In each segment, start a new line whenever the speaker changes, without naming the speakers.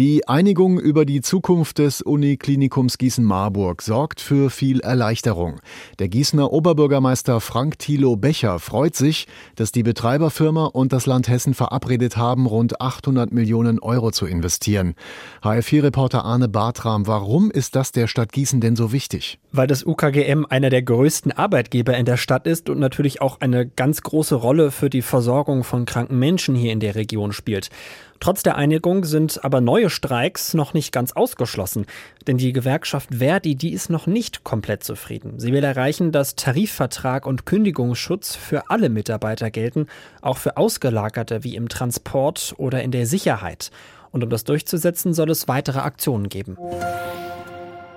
Die Einigung über die Zukunft des Uniklinikums Gießen-Marburg sorgt für viel Erleichterung. Der Gießener Oberbürgermeister Frank Thilo Becher freut sich, dass die Betreiberfirma und das Land Hessen verabredet haben, rund 800 Millionen Euro zu investieren. HF4-Reporter Arne Bartram, warum ist das der Stadt Gießen denn so wichtig?
Weil das UKGM einer der größten Arbeitgeber in der Stadt ist und natürlich auch eine ganz große Rolle für die Versorgung von kranken Menschen hier in der Region spielt. Trotz der Einigung sind aber neue Streiks noch nicht ganz ausgeschlossen. Denn die Gewerkschaft Verdi, die ist noch nicht komplett zufrieden. Sie will erreichen, dass Tarifvertrag und Kündigungsschutz für alle Mitarbeiter gelten, auch für Ausgelagerte wie im Transport oder in der Sicherheit. Und um das durchzusetzen, soll es weitere Aktionen geben.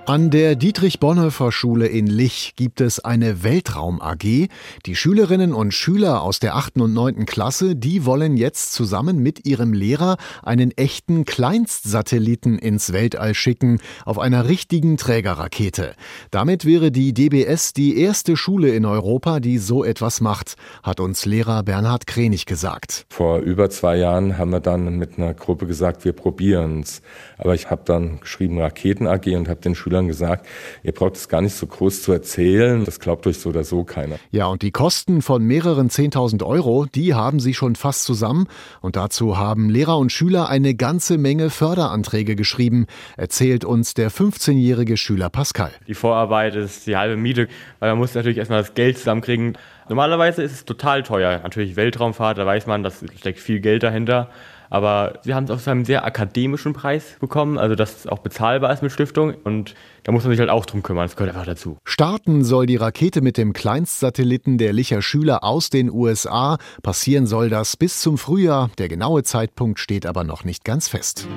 An der Dietrich-Bonhoeffer-Schule in Lich gibt es eine Weltraum-AG. Die Schülerinnen und Schüler aus der 8. und 9. Klasse, die wollen jetzt zusammen mit ihrem Lehrer einen echten Kleinstsatelliten ins Weltall schicken, auf einer richtigen Trägerrakete. Damit wäre die DBS die erste Schule in Europa, die so etwas macht, hat uns Lehrer Bernhard Krenig gesagt.
Vor über zwei Jahren haben wir dann mit einer Gruppe gesagt, wir probieren's. Aber ich habe dann geschrieben Raketen AG und habe den Schülern Schülern gesagt, ihr braucht es gar nicht so groß zu erzählen, das glaubt euch so oder so keiner.
Ja, und die Kosten von mehreren 10.000 Euro, die haben sie schon fast zusammen. Und dazu haben Lehrer und Schüler eine ganze Menge Förderanträge geschrieben, erzählt uns der 15-jährige Schüler Pascal.
Die Vorarbeit ist die halbe Miete, weil man muss natürlich erstmal das Geld zusammenkriegen. Normalerweise ist es total teuer. Natürlich Weltraumfahrt, da weiß man, da steckt viel Geld dahinter. Aber wir haben es auf einem sehr akademischen Preis bekommen, also dass es auch bezahlbar ist mit Stiftung. Und da muss man sich halt auch drum kümmern, das gehört einfach dazu.
Starten soll die Rakete mit dem Kleinstsatelliten der Licher Schüler aus den USA. Passieren soll das bis zum Frühjahr. Der genaue Zeitpunkt steht aber noch nicht ganz fest.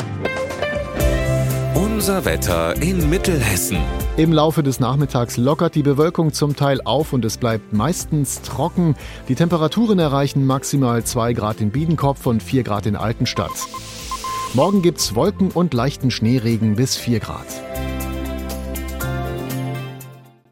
Unser Wetter in Mittelhessen.
Im Laufe des Nachmittags lockert die Bewölkung zum Teil auf und es bleibt meistens trocken. Die Temperaturen erreichen maximal 2 Grad in Biedenkopf und 4 Grad in Altenstadt. Morgen gibt's Wolken und leichten Schneeregen bis 4 Grad.